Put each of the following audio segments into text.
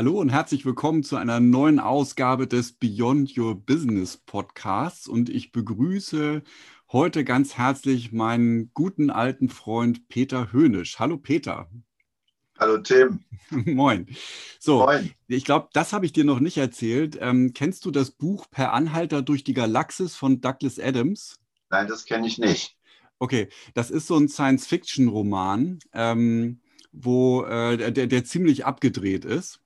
Hallo und herzlich willkommen zu einer neuen Ausgabe des Beyond Your Business Podcasts. Und ich begrüße heute ganz herzlich meinen guten alten Freund Peter Höhnisch. Hallo Peter. Hallo Tim. Moin. So, Moin. ich glaube, das habe ich dir noch nicht erzählt. Ähm, kennst du das Buch Per Anhalter durch die Galaxis von Douglas Adams? Nein, das kenne ich nicht. Okay, das ist so ein Science-Fiction-Roman. Ähm, wo äh, der, der ziemlich abgedreht ist.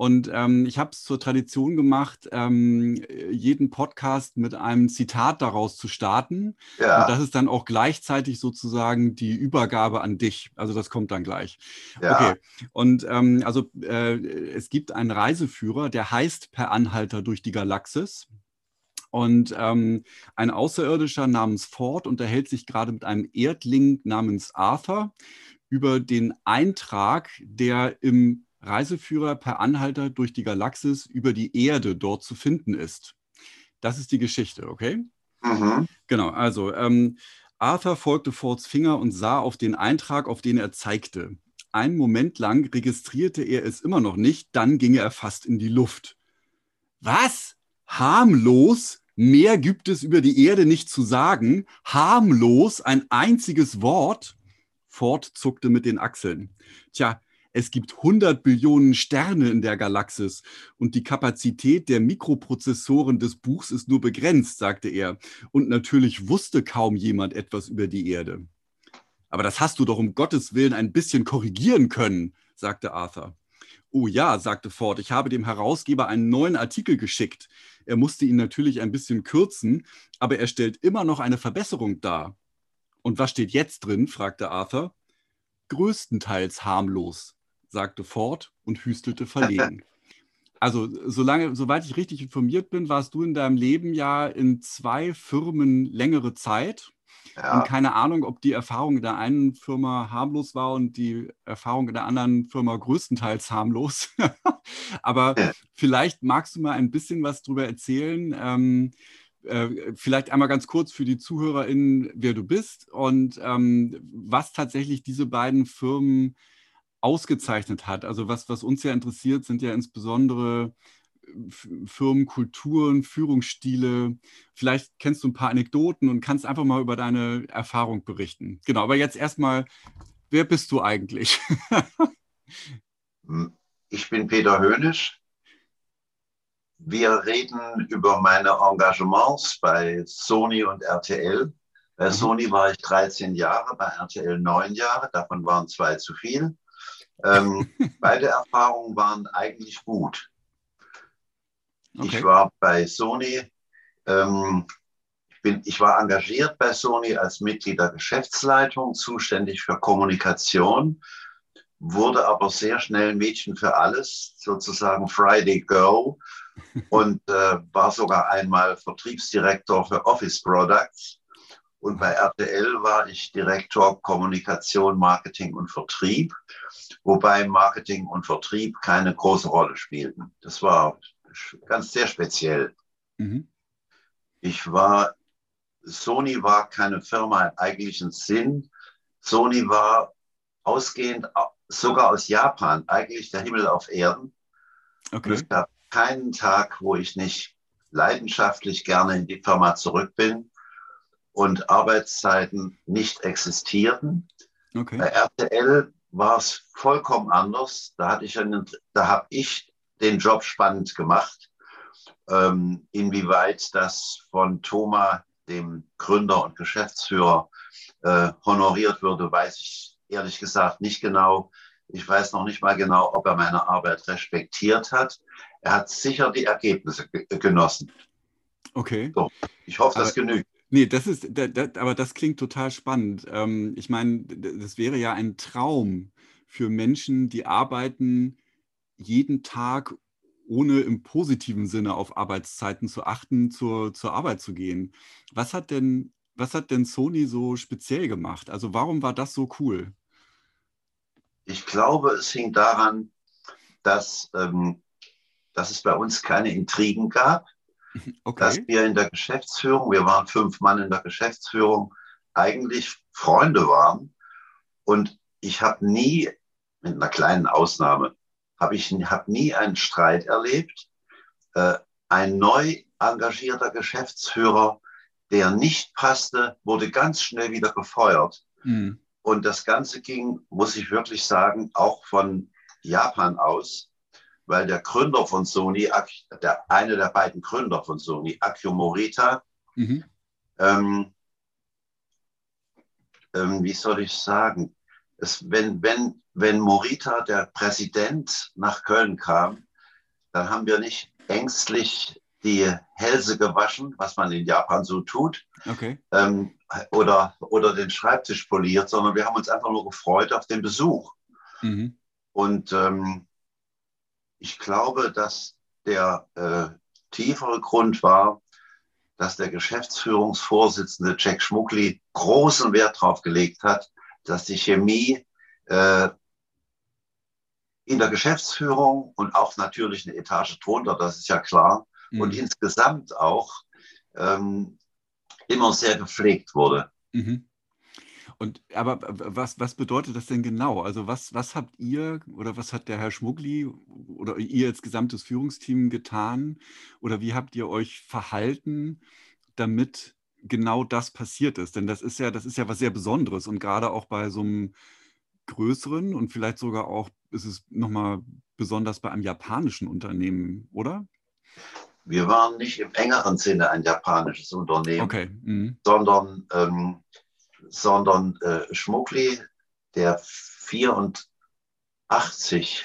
Und ähm, ich habe es zur Tradition gemacht, ähm, jeden Podcast mit einem Zitat daraus zu starten. Ja. Und das ist dann auch gleichzeitig sozusagen die Übergabe an dich. Also das kommt dann gleich. Ja. Okay. Und ähm, also äh, es gibt einen Reiseführer, der heißt Per Anhalter durch die Galaxis. Und ähm, ein Außerirdischer namens Ford unterhält sich gerade mit einem Erdling namens Arthur über den Eintrag, der im Reiseführer per Anhalter durch die Galaxis über die Erde dort zu finden ist. Das ist die Geschichte, okay? Mhm. Genau, also ähm, Arthur folgte Fords Finger und sah auf den Eintrag, auf den er zeigte. Einen Moment lang registrierte er es immer noch nicht, dann ging er fast in die Luft. Was? Harmlos? Mehr gibt es über die Erde nicht zu sagen. Harmlos, ein einziges Wort. Ford zuckte mit den Achseln. Tja, es gibt 100 Billionen Sterne in der Galaxis und die Kapazität der Mikroprozessoren des Buchs ist nur begrenzt, sagte er. Und natürlich wusste kaum jemand etwas über die Erde. Aber das hast du doch um Gottes Willen ein bisschen korrigieren können, sagte Arthur. Oh ja, sagte Ford, ich habe dem Herausgeber einen neuen Artikel geschickt. Er musste ihn natürlich ein bisschen kürzen, aber er stellt immer noch eine Verbesserung dar. Und was steht jetzt drin? fragte Arthur. Größtenteils harmlos, sagte Ford und hüstelte verlegen. Also, solange, soweit ich richtig informiert bin, warst du in deinem Leben ja in zwei Firmen längere Zeit. Ja. Und keine Ahnung, ob die Erfahrung in der einen Firma harmlos war und die Erfahrung in der anderen Firma größtenteils harmlos. Aber ja. vielleicht magst du mal ein bisschen was darüber erzählen, ähm, äh, vielleicht einmal ganz kurz für die ZuhörerInnen, wer du bist und ähm, was tatsächlich diese beiden Firmen ausgezeichnet hat. Also was, was uns ja interessiert, sind ja insbesondere äh, Firmenkulturen, Führungsstile. Vielleicht kennst du ein paar Anekdoten und kannst einfach mal über deine Erfahrung berichten. Genau, aber jetzt erstmal, wer bist du eigentlich? ich bin Peter Höhnisch, wir reden über meine Engagements bei Sony und RTL. Bei mhm. Sony war ich 13 Jahre, bei RTL 9 Jahre, davon waren zwei zu viel. Ähm, beide Erfahrungen waren eigentlich gut. Okay. Ich war bei Sony, ähm, ich, bin, ich war engagiert bei Sony als Mitglied der Geschäftsleitung, zuständig für Kommunikation, wurde aber sehr schnell Mädchen für alles, sozusagen Friday Go und äh, war sogar einmal Vertriebsdirektor für Office Products. Und bei RTL war ich Direktor Kommunikation, Marketing und Vertrieb, wobei Marketing und Vertrieb keine große Rolle spielten. Das war ganz sehr speziell. Mhm. Ich war, Sony war keine Firma im eigentlichen Sinn. Sony war ausgehend sogar aus Japan eigentlich der Himmel auf Erden. Okay. es gab keinen Tag, wo ich nicht leidenschaftlich gerne in die Firma zurück bin und Arbeitszeiten nicht existierten. Okay. Bei RTL war es vollkommen anders. Da hatte ich einen, da habe ich den Job spannend gemacht. Ähm, inwieweit das von Thomas, dem Gründer und Geschäftsführer, äh, honoriert würde, weiß ich ehrlich gesagt nicht genau. Ich weiß noch nicht mal genau, ob er meine Arbeit respektiert hat. Er hat sicher die Ergebnisse genossen. Okay. So, ich hoffe, das aber, genügt. Nee, das ist, das, das, aber das klingt total spannend. Ähm, ich meine, das wäre ja ein Traum für Menschen, die arbeiten jeden Tag, ohne im positiven Sinne auf Arbeitszeiten zu achten, zur, zur Arbeit zu gehen. Was hat denn, was hat denn Sony so speziell gemacht? Also warum war das so cool? Ich glaube, es hing daran, dass, ähm, dass es bei uns keine Intrigen gab, okay. dass wir in der Geschäftsführung, wir waren fünf Mann in der Geschäftsführung, eigentlich Freunde waren. Und ich habe nie, mit einer kleinen Ausnahme, habe ich hab nie einen Streit erlebt. Äh, ein neu engagierter Geschäftsführer, der nicht passte, wurde ganz schnell wieder gefeuert. Mhm. Und das Ganze ging, muss ich wirklich sagen, auch von Japan aus, weil der Gründer von Sony, der, eine der beiden Gründer von Sony, Akio Morita, mhm. ähm, ähm, wie soll ich sagen, es, wenn, wenn, wenn Morita, der Präsident, nach Köln kam, dann haben wir nicht ängstlich die Hälse gewaschen, was man in Japan so tut, okay. ähm, oder, oder den Schreibtisch poliert, sondern wir haben uns einfach nur gefreut auf den Besuch. Mhm. Und ähm, ich glaube, dass der äh, tiefere Grund war, dass der Geschäftsführungsvorsitzende Jack Schmuckli großen Wert darauf gelegt hat, dass die Chemie äh, in der Geschäftsführung und auch natürlich eine Etage drunter, das ist ja klar, mhm. und insgesamt auch ähm, immer sehr gepflegt wurde. Mhm. Und aber was, was bedeutet das denn genau? Also was, was habt ihr oder was hat der Herr Schmuggli oder ihr als gesamtes Führungsteam getan? Oder wie habt ihr euch verhalten, damit genau das passiert ist? Denn das ist ja, das ist ja was sehr Besonderes und gerade auch bei so einem größeren und vielleicht sogar auch ist es nochmal besonders bei einem japanischen Unternehmen, oder? Wir waren nicht im engeren Sinne ein japanisches Unternehmen, okay. mhm. sondern, ähm, sondern äh, Schmuckli, der 84,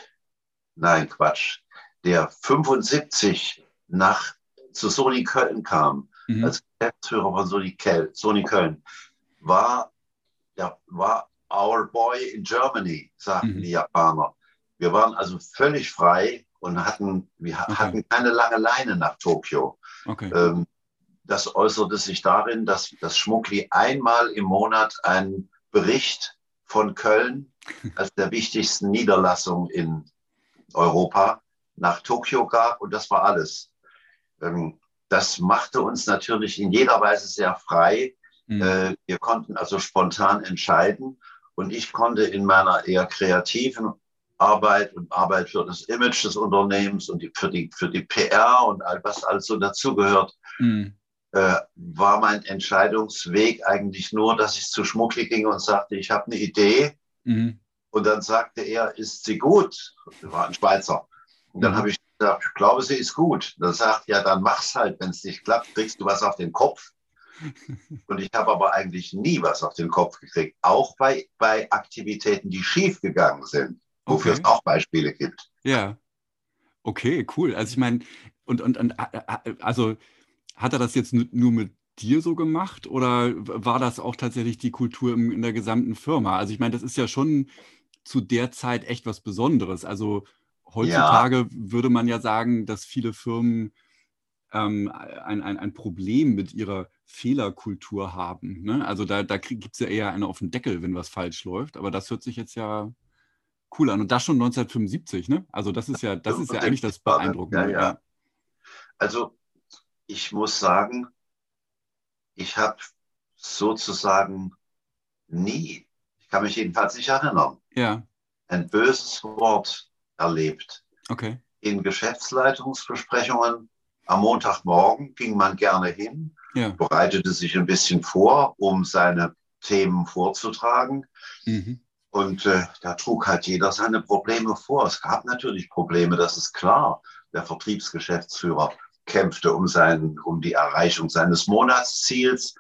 nein Quatsch, der 75 nach zu Sony Köln kam, mhm. als Geschäftsführer von Sony, Kel, Sony Köln, war, der, war our boy in Germany, sagten mhm. die Japaner. Wir waren also völlig frei und hatten, wir okay. hatten keine lange Leine nach Tokio. Okay. Ähm, das äußerte sich darin, dass das Schmuckli einmal im Monat einen Bericht von Köln als der wichtigsten Niederlassung in Europa nach Tokio gab und das war alles. Ähm, das machte uns natürlich in jeder Weise sehr frei. Mhm. Äh, wir konnten also spontan entscheiden und ich konnte in meiner eher kreativen Arbeit und Arbeit für das Image des Unternehmens und die, für, die, für die PR und all was also dazugehört, mhm. äh, war mein Entscheidungsweg eigentlich nur, dass ich zu Schmuckli ging und sagte, ich habe eine Idee. Mhm. Und dann sagte er, ist sie gut? Das war ein Schweizer. Und dann mhm. habe ich gesagt, ich glaube, sie ist gut. Dann sagt ja, dann mach's halt. Wenn es nicht klappt, kriegst du was auf den Kopf. Und ich habe aber eigentlich nie was auf den Kopf gekriegt, auch bei, bei Aktivitäten, die schief gegangen sind wofür okay. es auch Beispiele gibt. Ja. Okay, cool. Also ich meine, und, und, und äh, äh, also hat er das jetzt nur mit dir so gemacht oder war das auch tatsächlich die Kultur in der gesamten Firma? Also ich meine, das ist ja schon zu der Zeit echt was Besonderes. Also heutzutage ja. würde man ja sagen, dass viele Firmen ähm, ein, ein, ein Problem mit ihrer Fehlerkultur haben. Ne? Also da, da gibt es ja eher eine auf den Deckel, wenn was falsch läuft. Aber das hört sich jetzt ja cool an. Und das schon 1975, ne? Also das ist ja, das ist ja eigentlich das Beeindruckende. Ja, ja. Also ich muss sagen, ich habe sozusagen nie, ich kann mich jedenfalls nicht erinnern, ja. ein böses Wort erlebt. Okay. In Geschäftsleitungsbesprechungen am Montagmorgen ging man gerne hin, ja. bereitete sich ein bisschen vor, um seine Themen vorzutragen. Mhm. Und äh, da trug halt jeder seine Probleme vor. Es gab natürlich Probleme, das ist klar. Der Vertriebsgeschäftsführer kämpfte um, sein, um die Erreichung seines Monatsziels.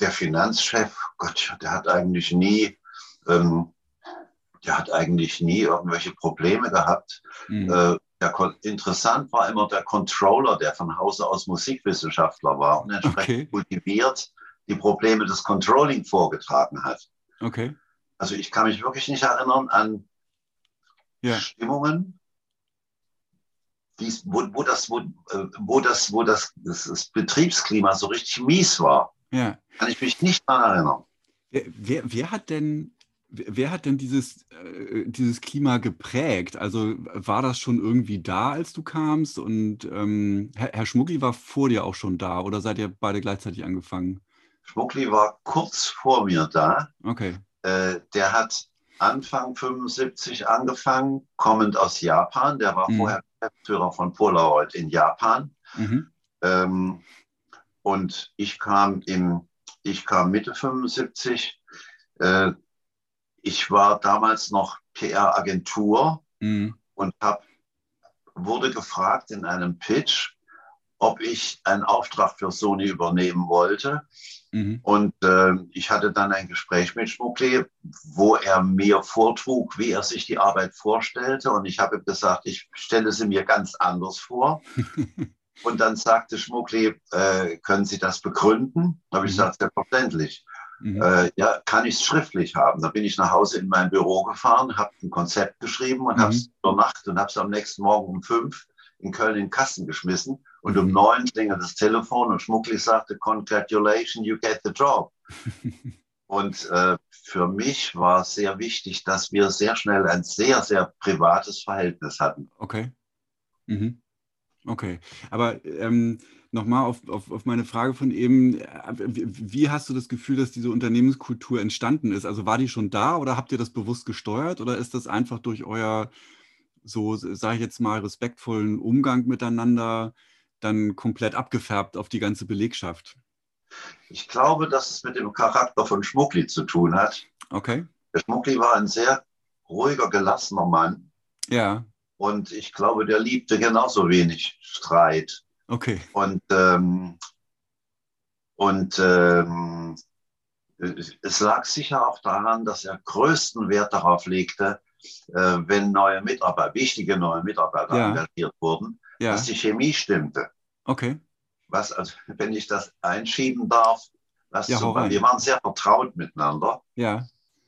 Der Finanzchef, Gott, der hat eigentlich nie, ähm, der hat eigentlich nie irgendwelche Probleme gehabt. Mhm. Äh, der, interessant war immer der Controller, der von Hause aus Musikwissenschaftler war und entsprechend okay. kultiviert die Probleme des Controlling vorgetragen hat. Okay. Also ich kann mich wirklich nicht erinnern an ja. Stimmungen, wo, wo, das, wo, äh, wo, das, wo das, das, das, Betriebsklima so richtig mies war. Ja. Kann ich mich nicht daran erinnern. Wer, wer, wer hat denn Wer hat denn dieses, äh, dieses Klima geprägt? Also war das schon irgendwie da, als du kamst? Und ähm, Herr, Herr Schmuggli war vor dir auch schon da oder seid ihr beide gleichzeitig angefangen? Schmuggli war kurz vor mir da. Okay. Äh, der hat Anfang 75 angefangen, kommend aus Japan. Der war Mhm. vorher Geschäftsführer von Polaroid in Japan. Mhm. Ähm, und ich kam, im, ich kam Mitte 75. Äh, ich war damals noch PR-Agentur Mhm. und hab, wurde gefragt in einem Pitch, ob ich einen Auftrag für Sony übernehmen wollte. Mhm. Und äh, ich hatte dann ein Gespräch mit Schmuckli, wo er mir vortrug, wie er sich die Arbeit vorstellte. Und ich habe gesagt, ich stelle sie mir ganz anders vor. Und dann sagte Schmuckli, äh, können Sie das begründen? Da habe ich Mhm. gesagt, selbstverständlich. Mhm. Äh, ja, kann ich es schriftlich haben? Da bin ich nach Hause in mein Büro gefahren, habe ein Konzept geschrieben und Mhm. habe es über Nacht und habe es am nächsten Morgen um fünf in Köln in den Kasten geschmissen. Und um neun klingelt das Telefon und Schmuckli sagte, Congratulations, you get the job. Und äh, für mich war sehr wichtig, dass wir sehr schnell ein sehr, sehr privates Verhältnis hatten. Okay. Mhm. Okay. Aber ähm, nochmal auf, auf, auf meine Frage von eben, äh, wie, wie hast du das Gefühl, dass diese Unternehmenskultur entstanden ist? Also war die schon da oder habt ihr das bewusst gesteuert oder ist das einfach durch euer, so sage ich jetzt mal, respektvollen Umgang miteinander dann komplett abgefärbt auf die ganze Belegschaft? Ich glaube, dass es mit dem Charakter von Schmuckli zu tun hat. Okay. Der Schmuckli war ein sehr ruhiger, gelassener Mann. Ja. Und ich glaube, der liebte genauso wenig Streit. Okay. Und, ähm, und ähm, es lag sicher auch daran, dass er größten Wert darauf legte, äh, wenn neue Mitarbeiter, wichtige neue Mitarbeiter Ja. engagiert wurden, Ja. dass die Chemie stimmte. Okay. Was, also, wenn ich das einschieben darf, was Ja, zum wir waren sehr vertraut miteinander, Ja.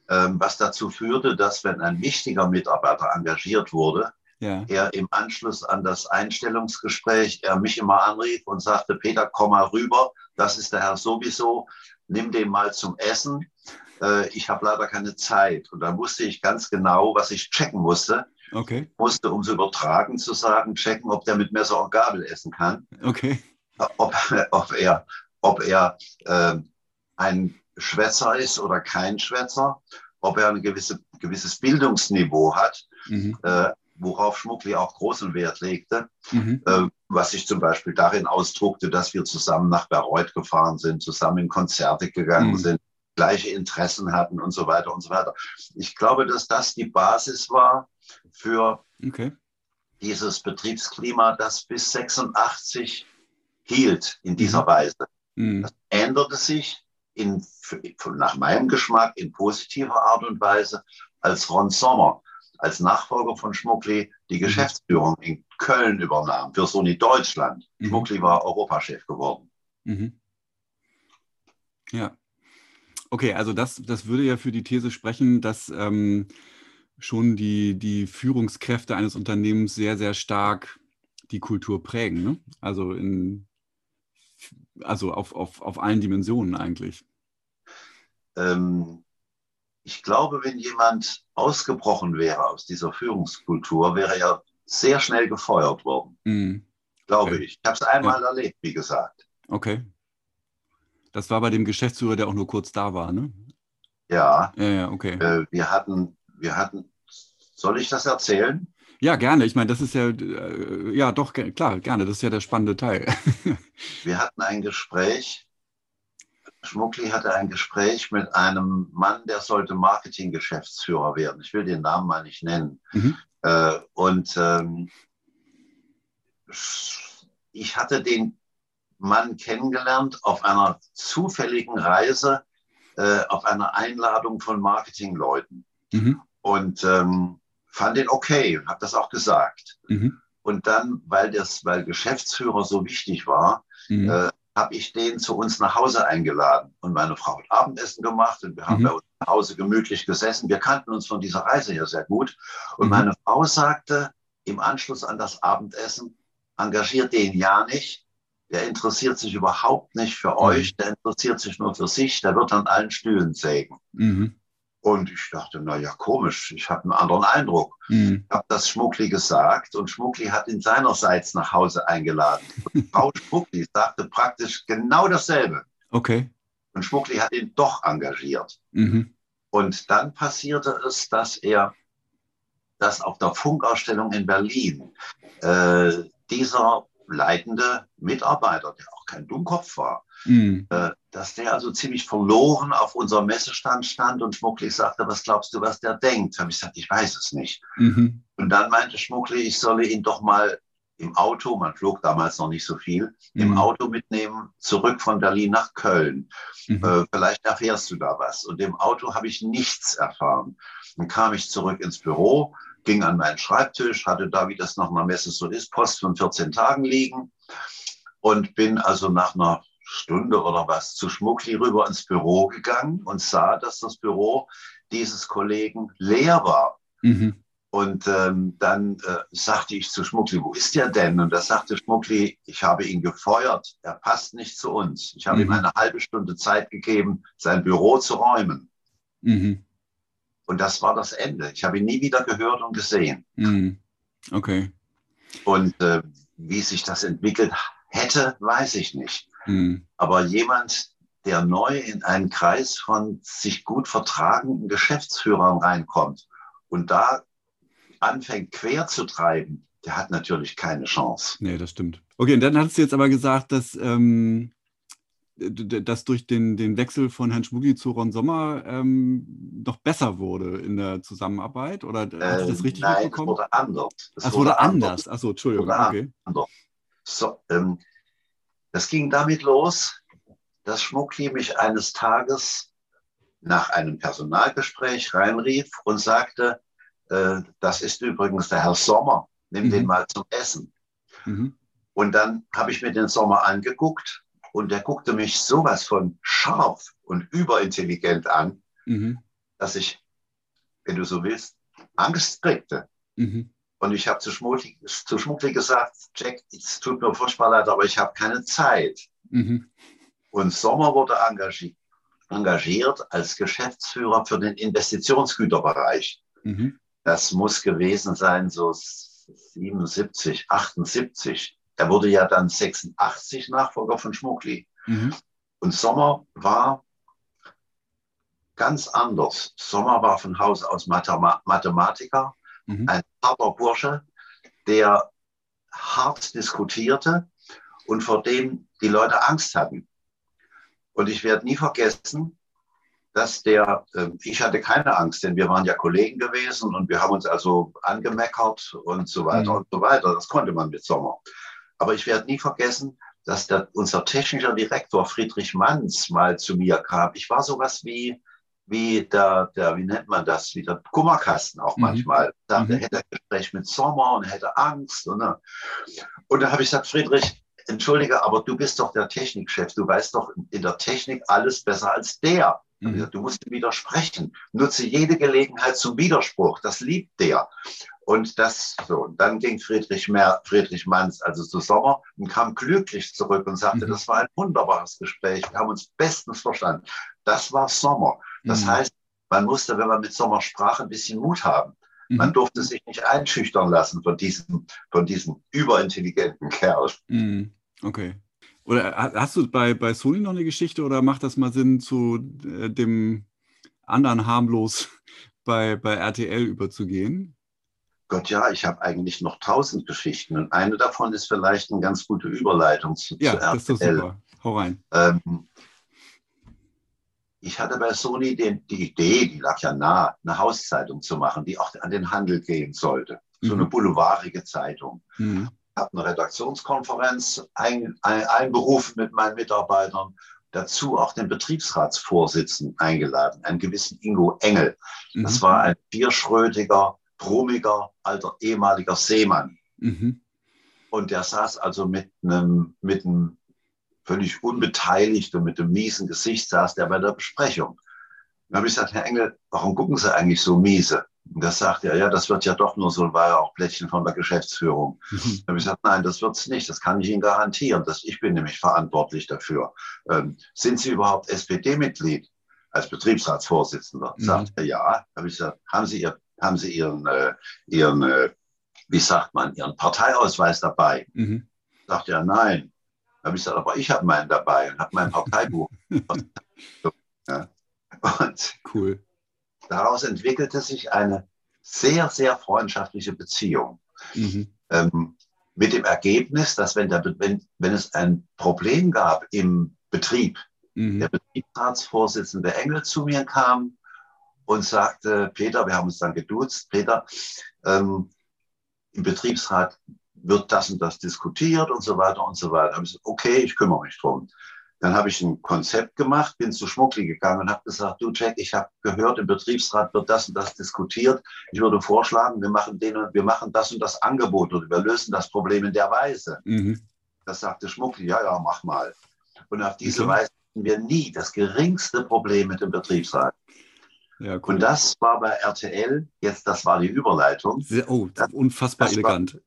ähm, was dazu führte, dass wenn ein wichtiger Mitarbeiter engagiert wurde, Ja. er im Anschluss an das Einstellungsgespräch er mich immer anrief und sagte, Peter, komm mal rüber, das ist der Herr sowieso, nimm den mal zum Essen. Äh, ich habe leider keine Zeit. Und dann wusste ich ganz genau, was ich checken musste. Okay. Musste, um es übertragen zu sagen, checken, ob der mit Messer und Gabel essen kann, Okay. ob, ob er, ob er äh, ein Schwätzer ist oder kein Schwätzer, ob er ein gewisse, gewisses Bildungsniveau hat, Mhm. äh, worauf Schmuckli auch großen Wert legte, Mhm. äh, was sich zum Beispiel darin ausdruckte, dass wir zusammen nach Bayreuth gefahren sind, zusammen in Konzerte gegangen Mhm. sind, gleiche Interessen hatten und so weiter und so weiter. Ich glaube, dass das die Basis war für Okay. dieses Betriebsklima, das bis 86 hielt in dieser Weise. Mhm. Das änderte sich in, nach meinem Geschmack in positiver Art und Weise, als Ron Sommer als Nachfolger von Schmuckli die Mhm. Geschäftsführung in Köln übernahm für Sony Deutschland. Mhm. Schmuckli war Europachef geworden. Mhm. Ja. Okay, also das, das würde ja für die These sprechen, dass ähm, schon die, die Führungskräfte eines Unternehmens sehr, sehr stark die Kultur prägen. Ne? Also, in, also auf, auf, auf allen Dimensionen eigentlich. Ähm, ich glaube, wenn jemand ausgebrochen wäre aus dieser Führungskultur, wäre er sehr schnell gefeuert worden. Mhm. Glaube Okay. ich. Ich habe es einmal erlebt, wie gesagt. Okay. Das war bei dem Geschäftsführer, der auch nur kurz da war, ne? Ja, Ja, ja, okay. äh, wir hatten, wir hatten, soll ich das erzählen? Ja, gerne. Ich meine, das ist ja, äh, ja, doch, klar, gerne. Das ist ja der spannende Teil. Wir hatten ein Gespräch. Schmuckli hatte ein Gespräch mit einem Mann, der sollte Marketinggeschäftsführer werden. Ich will den Namen mal nicht nennen. Mhm. Äh, und ähm, ich hatte den Mann kennengelernt auf einer zufälligen Reise, äh, auf einer Einladung von Marketingleuten. Mhm. Und ähm, fand den okay, habe das auch gesagt. Mhm. Und dann, weil das, weil Geschäftsführer so wichtig war, Mhm. äh, habe ich den zu uns nach Hause eingeladen. Und meine Frau hat Abendessen gemacht und wir haben Mhm. bei uns zu Hause gemütlich gesessen. Wir kannten uns von dieser Reise her sehr gut. Und Mhm. meine Frau sagte im Anschluss an das Abendessen, engagiert den ja nicht. Der interessiert sich überhaupt nicht für euch. Der interessiert sich nur für sich. Der wird an allen Stühlen sägen. Und ich dachte, na ja, komisch. Ich habe einen anderen Eindruck. Mhm. Ich habe das Schmuckli gesagt und Schmuckli hat ihn seinerseits nach Hause eingeladen. Und Frau Schmuckli sagte praktisch genau dasselbe. Okay. Und Schmuckli hat ihn doch engagiert. Mhm. Und dann passierte es, dass er, dass auf der Funkausstellung in Berlin äh, dieser leitende Mitarbeiter, der auch kein Dummkopf war, mhm. äh, dass der also ziemlich verloren auf unserem Messestand stand und Schmuckli sagte, was glaubst du, was der denkt? Habe ich gesagt, ich weiß es nicht. Mhm. Und dann meinte Schmuckli, ich solle ihn doch mal im Auto, man flog damals noch nicht so viel, mhm. im Auto mitnehmen, zurück von Berlin nach Köln. Mhm. Äh, vielleicht erfährst du da was. Und im Auto habe ich nichts erfahren. Dann kam ich zurück ins Büro, ging an meinen Schreibtisch, hatte da, wie das nach einer Messe so ist, Post von 14 Tagen liegen und bin also nach einer Stunde oder was zu Schmuckli rüber ins Büro gegangen und sah, dass das Büro dieses Kollegen leer war. Mhm. Und ähm, dann äh, sagte ich zu Schmuckli, wo ist der denn? Und da sagte Schmuckli, ich habe ihn gefeuert, er passt nicht zu uns. Ich habe mhm. ihm eine halbe Stunde Zeit gegeben, sein Büro zu räumen. Mhm. Und das war das Ende. Ich habe ihn nie wieder gehört und gesehen. Mhm. Okay. Und äh, wie sich das entwickelt hätte, weiß ich nicht. Mhm. Aber jemand, der neu in einen Kreis von sich gut vertragenden Geschäftsführern reinkommt und da anfängt quer zu treiben, der hat natürlich keine Chance. Nee, das stimmt. Okay, und dann hast du jetzt aber gesagt, dass, ähm, dass durch den, den Wechsel von Herrn Schmugli zu Ron Sommer ähm, noch besser wurde in der Zusammenarbeit? Oder hast du das ähm, richtig Nein, mitbekommen? es wurde anders. Es wurde, wurde anders. Achso, Entschuldigung. Okay. Anders. So, ähm, das ging damit los, dass Schmuckli mich eines Tages nach einem Personalgespräch reinrief und sagte, äh, das ist übrigens der Herr Sommer, nimm mhm. den mal zum Essen. Mhm. Und dann habe ich mir den Sommer angeguckt und der guckte mich sowas von scharf und überintelligent an, mhm. dass ich, wenn du so willst, Angst kriegte. Mhm. Und ich habe zu Schmuckli, zu Schmuckli gesagt, Jack, es tut mir furchtbar leid, aber ich habe keine Zeit. Mhm. Und Sommer wurde engagiert, engagiert als Geschäftsführer für den Investitionsgüterbereich. Mhm. Das muss gewesen sein, so 77, 78. Er wurde ja dann 86 Nachfolger von Schmuckli. Mhm. Und Sommer war ganz anders. Sommer war von Haus aus Mathematiker Mhm. Ein harter Bursche, der hart diskutierte und vor dem die Leute Angst hatten. Und ich werde nie vergessen, dass der, äh, ich hatte keine Angst, denn wir waren ja Kollegen gewesen und wir haben uns also angemeckert und so weiter mhm. und so weiter. Das konnte man mit Sommer. Aber ich werde nie vergessen, dass der, unser technischer Direktor Friedrich Manns mal zu mir kam. Ich war sowas wie, wie der, der, wie nennt man das, wie der Kummerkasten auch mhm. manchmal. Da mhm. hätte ein Gespräch mit Sommer und hätte Angst. Und, ne? und da habe ich gesagt, Friedrich, entschuldige, aber du bist doch der Technikchef. Du weißt doch in der Technik alles besser als der. Mhm. Gesagt, du musst widersprechen. Nutze jede Gelegenheit zum Widerspruch. Das liebt der. Und das so. Und dann ging Friedrich, Mer, Friedrich Manns also zu Sommer und kam glücklich zurück und sagte, mhm. das war ein wunderbares Gespräch. Wir haben uns bestens verstanden. Das war Sommer. Das mhm. heißt, man musste, wenn man mit Sommer sprach, ein bisschen Mut haben. Mhm. Man durfte sich nicht einschüchtern lassen von diesem, von diesem überintelligenten Kerl. Mhm. Okay. Oder hast du bei, bei Sony noch eine Geschichte oder macht das mal Sinn, zu äh, dem anderen harmlos bei, bei RTL überzugehen? Gott ja, ich habe eigentlich noch tausend Geschichten und eine davon ist vielleicht eine ganz gute Überleitung zu, ja, zu RTL. Das ist super. Hau rein. Ähm, ich hatte bei Sony den, die Idee, die lag ja nah, eine Hauszeitung zu machen, die auch an den Handel gehen sollte. So mhm. eine boulevardige Zeitung. Mhm. Ich habe eine Redaktionskonferenz ein, ein, einberufen mit meinen Mitarbeitern, dazu auch den Betriebsratsvorsitzenden eingeladen, einen gewissen Ingo Engel. Mhm. Das war ein vierschrötiger, brummiger, alter ehemaliger Seemann. Mhm. Und der saß also mit einem, mit einem völlig unbeteiligt und mit einem miesen Gesicht saß der bei der Besprechung. Dann habe ich gesagt, Herr Engel, warum gucken Sie eigentlich so miese? Das sagt er, ja, das wird ja doch nur so, war ja auch Plättchen von der Geschäftsführung. Mhm. Dann habe ich gesagt, nein, das wird es nicht, das kann ich Ihnen garantieren. Das, ich bin nämlich verantwortlich dafür. Ähm, sind Sie überhaupt SPD-Mitglied als Betriebsratsvorsitzender? Mhm. Sagt er, ja. habe ich gesagt, haben Sie, Ihr, haben Sie Ihren, äh, Ihren äh, wie sagt man, Ihren Parteiausweis dabei? Mhm. Sagt er, nein. Da habe ich gesagt, aber ich habe meinen dabei und habe mein Parteibuch. ja. Und, cool. Daraus entwickelte sich eine sehr, sehr freundschaftliche Beziehung. Mhm. Ähm, mit dem Ergebnis, dass wenn, der, wenn, wenn es ein Problem gab im Betrieb, mhm. der Betriebsratsvorsitzende Engel zu mir kam und sagte, Peter, wir haben uns dann geduzt, Peter, ähm, im Betriebsrat wird das und das diskutiert und so weiter und so weiter. Ich gesagt, okay, ich kümmere mich drum. Dann habe ich ein Konzept gemacht, bin zu Schmuckli gegangen und habe gesagt, du Jack, ich habe gehört, im Betriebsrat wird das und das diskutiert. Ich würde vorschlagen, wir machen den und wir machen das und das Angebot oder wir lösen das Problem in der Weise. Mhm. Das sagte Schmuckli, ja, ja, mach mal. Und auf diese okay. Weise hatten wir nie das geringste Problem mit dem Betriebsrat. Ja, cool. Und das war bei RTL, jetzt das war die Überleitung. Sehr, oh, das, unfassbar das elegant.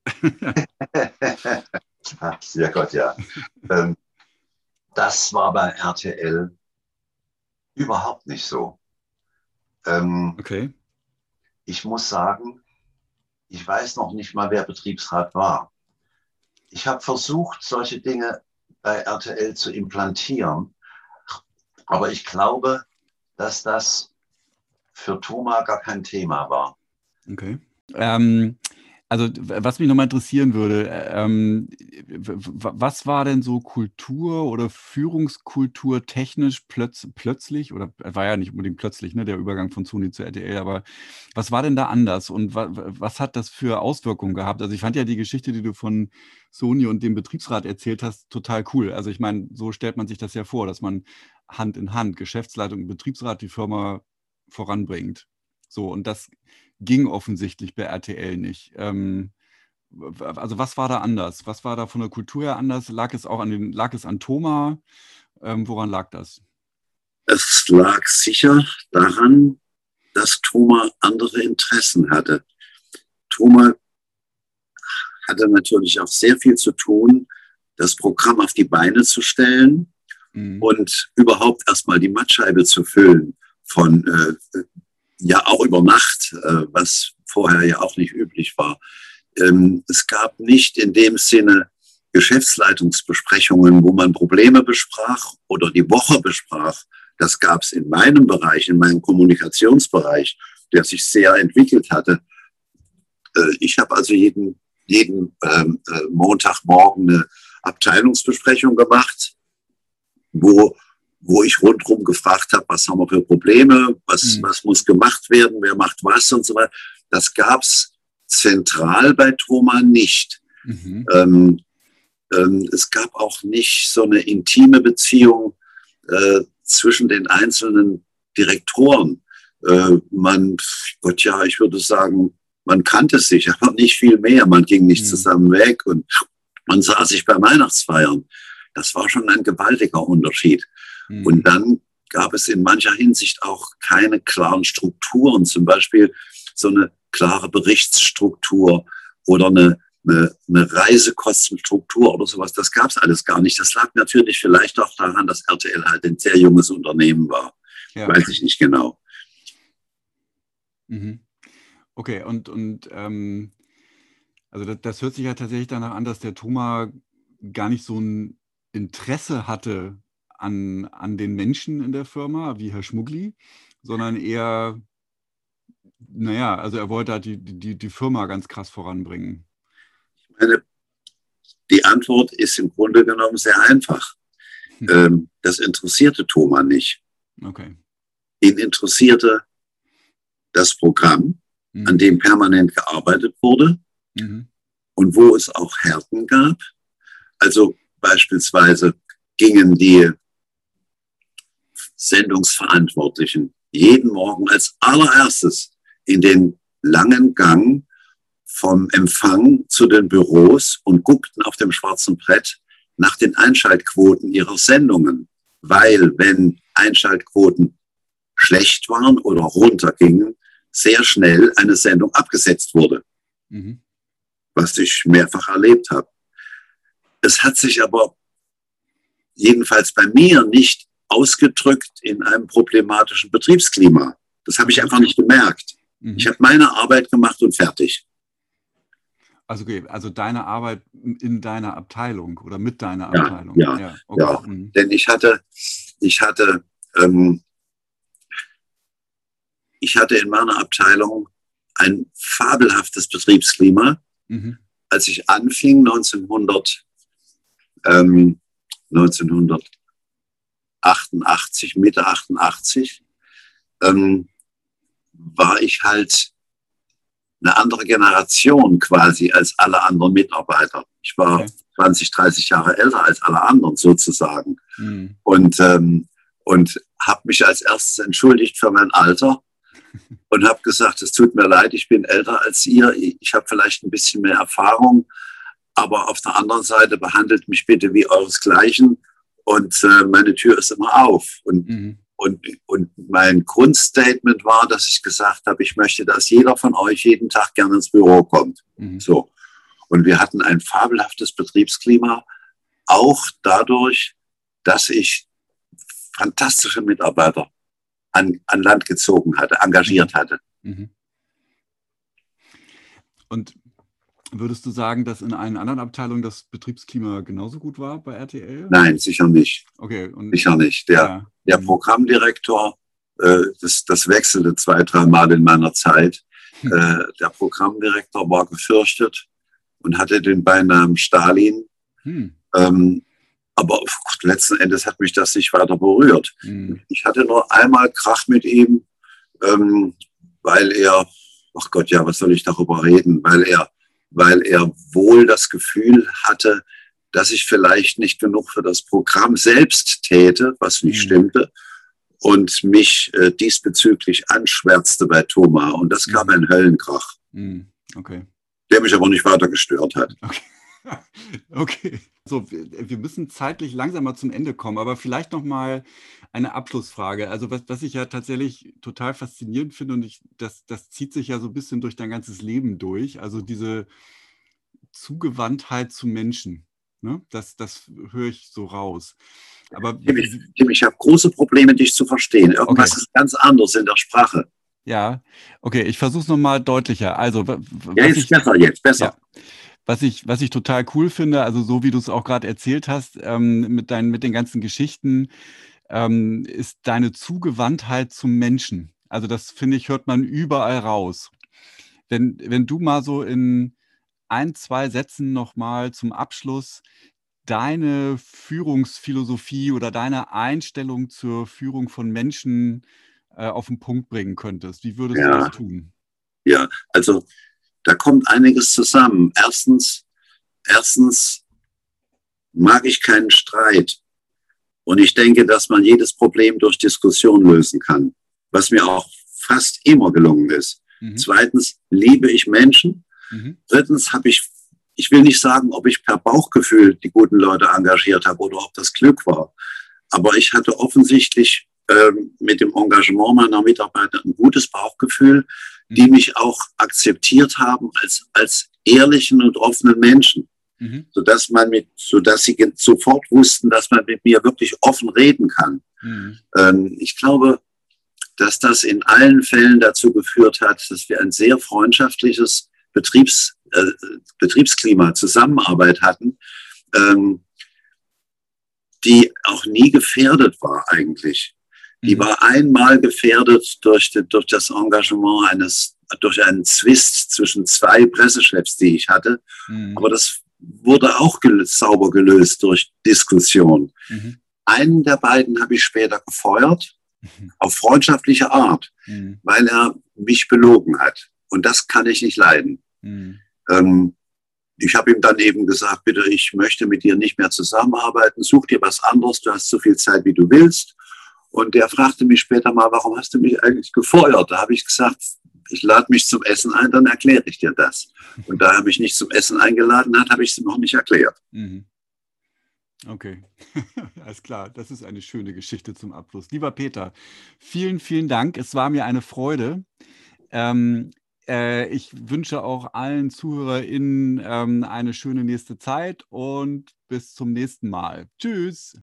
War, sehr gut, ja. ähm, das war bei RTL überhaupt nicht so. Ähm, okay. Ich muss sagen, ich weiß noch nicht mal, wer Betriebsrat war. Ich habe versucht, solche Dinge bei RTL zu implantieren, aber ich glaube, dass das für Thomas gar kein Thema war. Okay. Ähm, also was mich nochmal interessieren würde, ähm, was war denn so Kultur oder Führungskultur technisch plötz plötzlich, oder war ja nicht unbedingt plötzlich, ne, der Übergang von Sony zu RTL, aber was war denn da anders und wa was hat das für Auswirkungen gehabt? Also ich fand ja die Geschichte, die du von Sony und dem Betriebsrat erzählt hast, total cool. Also ich meine, so stellt man sich das ja vor, dass man Hand in Hand, Geschäftsleitung und Betriebsrat die Firma voranbringt. So, und das ging offensichtlich bei RTL nicht. Ähm, also was war da anders? Was war da von der Kultur her anders? Lag es auch an den, lag es an Thomas? Ähm, woran lag das? Es lag sicher daran, dass Thomas andere Interessen hatte. Thomas hatte natürlich auch sehr viel zu tun, das Programm auf die Beine zu stellen mhm. und überhaupt erstmal die Mattscheibe zu füllen von äh, ja auch über Nacht, äh, was vorher ja auch nicht üblich war. Ähm, es gab nicht in dem Sinne Geschäftsleitungsbesprechungen, wo man Probleme besprach oder die Woche besprach. Das gab es in meinem Bereich, in meinem Kommunikationsbereich, der sich sehr entwickelt hatte. Äh, ich habe also jeden, jeden ähm, äh, Montagmorgen eine Abteilungsbesprechung gemacht, wo wo ich rundherum gefragt habe, was haben wir für Probleme, was, mhm. was muss gemacht werden, wer macht was und so weiter. Das gab es zentral bei Thoma nicht. Mhm. Ähm, ähm, es gab auch nicht so eine intime Beziehung äh, zwischen den einzelnen Direktoren. Äh, man, Gott ja, ich würde sagen, man kannte sich, aber nicht viel mehr. Man ging nicht mhm. zusammen weg und man sah sich bei Weihnachtsfeiern. Das war schon ein gewaltiger Unterschied. Mhm. Und dann gab es in mancher Hinsicht auch keine klaren Strukturen, zum Beispiel so eine klare Berichtsstruktur oder eine, eine, eine Reisekostenstruktur oder sowas. Das gab es alles gar nicht. Das lag natürlich vielleicht auch daran, dass RTL halt ein sehr junges Unternehmen war. Ja. Weiß ich nicht genau. Mhm. Okay, und, und ähm, also das, das, hört sich ja tatsächlich danach an, dass der Thomas gar nicht so ein Interesse hatte an, an den Menschen in der Firma, wie Herr Schmuggli, sondern eher, naja, also er wollte halt die, die, die Firma ganz krass voranbringen. Ich meine, die Antwort ist im Grunde genommen sehr einfach. Hm. Ähm, das interessierte Thomas nicht. Okay. Ihn interessierte das Programm, mhm. an dem permanent gearbeitet wurde mhm. und wo es auch Härten gab. Also beispielsweise gingen die Sendungsverantwortlichen jeden Morgen als allererstes in den langen Gang vom Empfang zu den Büros und guckten auf dem schwarzen Brett nach den Einschaltquoten ihrer Sendungen. Weil wenn Einschaltquoten schlecht waren oder runtergingen, sehr schnell eine Sendung abgesetzt wurde. Mhm. Was ich mehrfach erlebt habe. Es hat sich aber jedenfalls bei mir nicht ausgedrückt in einem problematischen Betriebsklima. Das habe ich einfach nicht gemerkt. Mhm. Ich habe meine Arbeit gemacht und fertig. Also, okay, also deine Arbeit in deiner Abteilung oder mit deiner Abteilung. Ja, ja, okay. ja. Mhm. denn ich hatte, ich hatte ähm, ich hatte in meiner Abteilung ein fabelhaftes Betriebsklima. Mhm. Als ich anfing, 1900, ähm, 1988, Mitte 88, ähm, war ich halt eine andere Generation quasi als alle anderen Mitarbeiter. Ich war okay. 20, 30 Jahre älter als alle anderen sozusagen. Mhm. Und, ähm, und habe mich als erstes entschuldigt für mein Alter und habe gesagt, es tut mir leid, ich bin älter als ihr, ich habe vielleicht ein bisschen mehr Erfahrung, aber auf der anderen Seite behandelt mich bitte wie euresgleichen und äh, meine Tür ist immer auf. Und, mhm. und, und mein Grundstatement war, dass ich gesagt habe, ich möchte, dass jeder von euch jeden Tag gerne ins Büro kommt. Mhm. So. Und wir hatten ein fabelhaftes Betriebsklima, auch dadurch, dass ich fantastische Mitarbeiter an, an Land gezogen hatte, engagiert mhm. hatte. Mhm. Und würdest du sagen, dass in allen anderen Abteilungen das Betriebsklima genauso gut war bei RTL? Nein, sicher nicht. Okay. Und, sicher nicht. Der, ja. der mhm. Programmdirektor, äh, das, das wechselte zwei, dreimal in meiner Zeit. Hm. Äh, der Programmdirektor war gefürchtet und hatte den Beinamen Stalin. Hm. Ähm, aber letzten Endes hat mich das nicht weiter berührt. Mhm. Ich hatte nur einmal Krach mit ihm, ähm, weil er, ach Gott, ja, was soll ich darüber reden? Weil er, weil er wohl das Gefühl hatte, dass ich vielleicht nicht genug für das Programm selbst täte, was nicht mhm. stimmte, und mich äh, diesbezüglich anschwärzte bei Thomas. Und das gab mhm. einen Höllenkrach. Mhm. Okay. Der mich aber nicht weiter gestört hat. Okay. okay. So, wir müssen zeitlich langsamer zum Ende kommen, aber vielleicht noch mal eine Abschlussfrage. Also was, was ich ja tatsächlich total faszinierend finde und ich, das, das zieht sich ja so ein bisschen durch dein ganzes Leben durch. Also diese Zugewandtheit zu Menschen. Ne? Das, das höre ich so raus. Aber Tim, ich, ich habe große Probleme, dich zu verstehen. Irgendwas okay. ist ganz anders in der Sprache. Ja, okay, ich versuche es nochmal deutlicher. Also, ja, jetzt ich, besser, jetzt besser. Ja. Was ich, was ich total cool finde, also so wie du es auch gerade erzählt hast, ähm, mit, deinen, mit den ganzen Geschichten, ähm, ist deine Zugewandtheit zum Menschen. Also das finde ich, hört man überall raus. Wenn, wenn du mal so in ein, zwei Sätzen nochmal zum Abschluss deine Führungsphilosophie oder deine Einstellung zur Führung von Menschen äh, auf den Punkt bringen könntest, wie würdest ja. du das tun? Ja, also da kommt einiges zusammen. Erstens, erstens mag ich keinen Streit. Und ich denke, dass man jedes Problem durch Diskussion lösen kann, was mir auch fast immer gelungen ist. Mhm. Zweitens liebe ich Menschen. Mhm. Drittens habe ich, ich will nicht sagen, ob ich per Bauchgefühl die guten Leute engagiert habe oder ob das Glück war. Aber ich hatte offensichtlich äh, mit dem Engagement meiner Mitarbeiter ein gutes Bauchgefühl die mhm. mich auch akzeptiert haben als, als ehrlichen und offenen Menschen. Mhm. Sodass man mit, sodass sie sofort wussten, dass man mit mir wirklich offen reden kann. Mhm. Ähm, ich glaube, dass das in allen Fällen dazu geführt hat, dass wir ein sehr freundschaftliches Betriebs, äh, Betriebsklima, Zusammenarbeit hatten, ähm, die auch nie gefährdet war eigentlich. Die war einmal gefährdet durch, die, durch das Engagement eines, durch einen Zwist zwischen zwei Pressechefs, die ich hatte. Mhm. Aber das wurde auch gelöst, sauber gelöst durch Diskussion. Mhm. Einen der beiden habe ich später gefeuert, mhm. auf freundschaftliche Art, mhm. weil er mich belogen hat. Und das kann ich nicht leiden. Mhm. Ähm, ich habe ihm dann eben gesagt, bitte, ich möchte mit dir nicht mehr zusammenarbeiten, such dir was anderes, du hast so viel Zeit, wie du willst. Und der fragte mich später mal, warum hast du mich eigentlich gefeuert? Da habe ich gesagt, ich lade mich zum Essen ein, dann erkläre ich dir das. Und da er mich nicht zum Essen eingeladen hat, habe ich es noch nicht erklärt. Mhm. Okay, alles klar. Das ist eine schöne Geschichte zum Abschluss. Lieber Peter, vielen, vielen Dank. Es war mir eine Freude. Ähm, äh, ich wünsche auch allen ZuhörerInnen ähm, eine schöne nächste Zeit und bis zum nächsten Mal. Tschüss.